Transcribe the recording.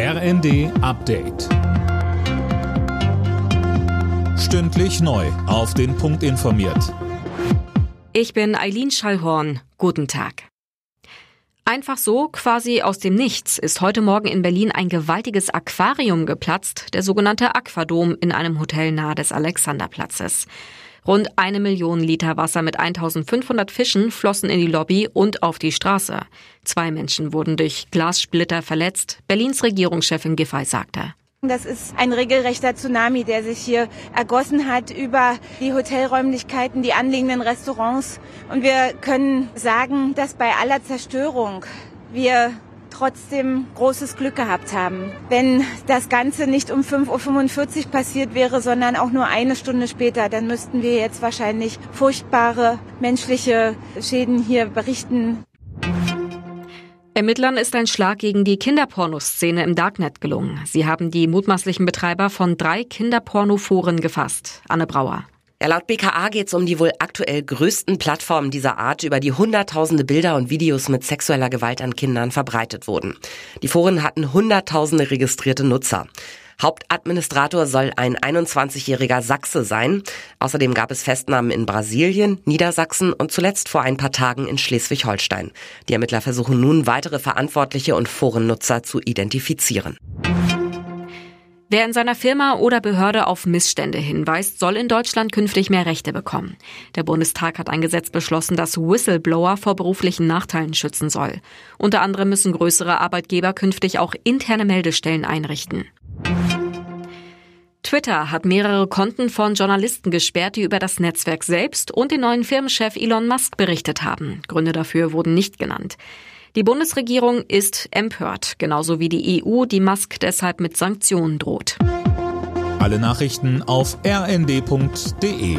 RND Update. Stündlich neu. Auf den Punkt informiert. Ich bin Eileen Schallhorn. Guten Tag. Einfach so, quasi aus dem Nichts, ist heute Morgen in Berlin ein gewaltiges Aquarium geplatzt, der sogenannte Aquadom in einem Hotel nahe des Alexanderplatzes. Rund eine Million Liter Wasser mit 1500 Fischen flossen in die Lobby und auf die Straße. Zwei Menschen wurden durch Glassplitter verletzt. Berlins Regierungschefin Giffey sagte. Das ist ein regelrechter Tsunami, der sich hier ergossen hat über die Hotelräumlichkeiten, die anliegenden Restaurants. Und wir können sagen, dass bei aller Zerstörung wir trotzdem großes Glück gehabt haben. Wenn das Ganze nicht um 5.45 Uhr passiert wäre, sondern auch nur eine Stunde später, dann müssten wir jetzt wahrscheinlich furchtbare menschliche Schäden hier berichten. Ermittlern ist ein Schlag gegen die Kinderpornoszene im Darknet gelungen. Sie haben die mutmaßlichen Betreiber von drei Kinderpornoforen gefasst. Anne Brauer. Ja, laut BKA geht es um die wohl aktuell größten Plattformen dieser Art, über die hunderttausende Bilder und Videos mit sexueller Gewalt an Kindern verbreitet wurden. Die Foren hatten hunderttausende registrierte Nutzer. Hauptadministrator soll ein 21-jähriger Sachse sein. Außerdem gab es Festnahmen in Brasilien, Niedersachsen und zuletzt vor ein paar Tagen in Schleswig-Holstein. Die Ermittler versuchen nun weitere Verantwortliche und Forennutzer zu identifizieren. Wer in seiner Firma oder Behörde auf Missstände hinweist, soll in Deutschland künftig mehr Rechte bekommen. Der Bundestag hat ein Gesetz beschlossen, das Whistleblower vor beruflichen Nachteilen schützen soll. Unter anderem müssen größere Arbeitgeber künftig auch interne Meldestellen einrichten. Twitter hat mehrere Konten von Journalisten gesperrt, die über das Netzwerk selbst und den neuen Firmenchef Elon Musk berichtet haben. Gründe dafür wurden nicht genannt. Die Bundesregierung ist empört, genauso wie die EU, die Musk deshalb mit Sanktionen droht. Alle Nachrichten auf rnd.de